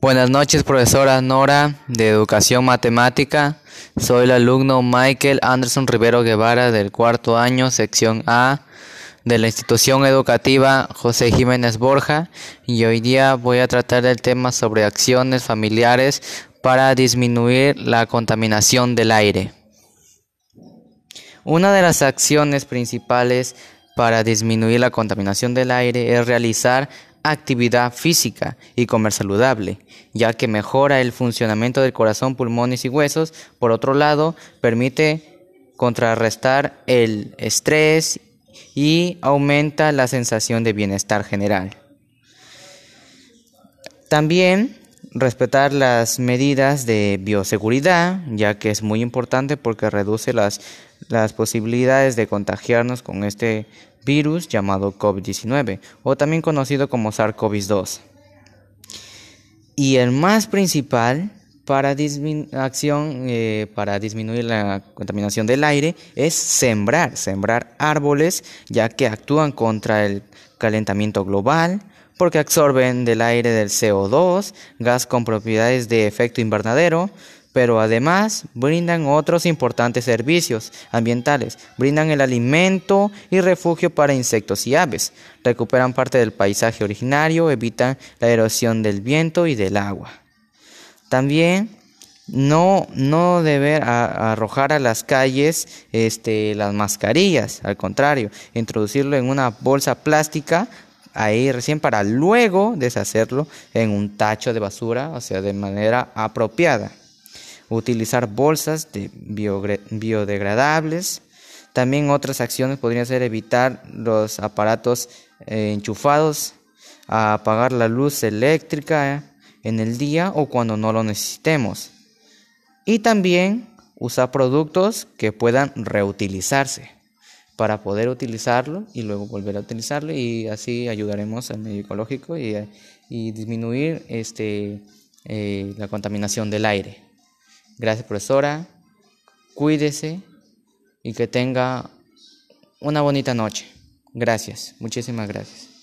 Buenas noches, profesora Nora de Educación Matemática. Soy el alumno Michael Anderson Rivero Guevara del cuarto año, sección A de la institución educativa José Jiménez Borja y hoy día voy a tratar el tema sobre acciones familiares para disminuir la contaminación del aire. Una de las acciones principales para disminuir la contaminación del aire es realizar actividad física y comer saludable, ya que mejora el funcionamiento del corazón, pulmones y huesos. Por otro lado, permite contrarrestar el estrés y aumenta la sensación de bienestar general. También respetar las medidas de bioseguridad, ya que es muy importante porque reduce las, las posibilidades de contagiarnos con este virus llamado COVID-19 o también conocido como SARS-CoV-2. Y el más principal para, acción, eh, para disminuir la contaminación del aire es sembrar, sembrar árboles ya que actúan contra el calentamiento global, porque absorben del aire del CO2, gas con propiedades de efecto invernadero, pero además brindan otros importantes servicios ambientales, brindan el alimento y refugio para insectos y aves, recuperan parte del paisaje originario, evitan la erosión del viento y del agua. También no, no deber arrojar a las calles este, las mascarillas, al contrario, introducirlo en una bolsa plástica ahí recién para luego deshacerlo en un tacho de basura, o sea, de manera apropiada. Utilizar bolsas de biodegradables. También otras acciones podrían ser evitar los aparatos eh, enchufados, apagar la luz eléctrica en el día o cuando no lo necesitemos. Y también usar productos que puedan reutilizarse para poder utilizarlo y luego volver a utilizarlo y así ayudaremos al medio ecológico y, disminuir este, eh, la contaminación del aire. Gracias profesora, cuídese y que tenga una bonita noche. Gracias, muchísimas gracias.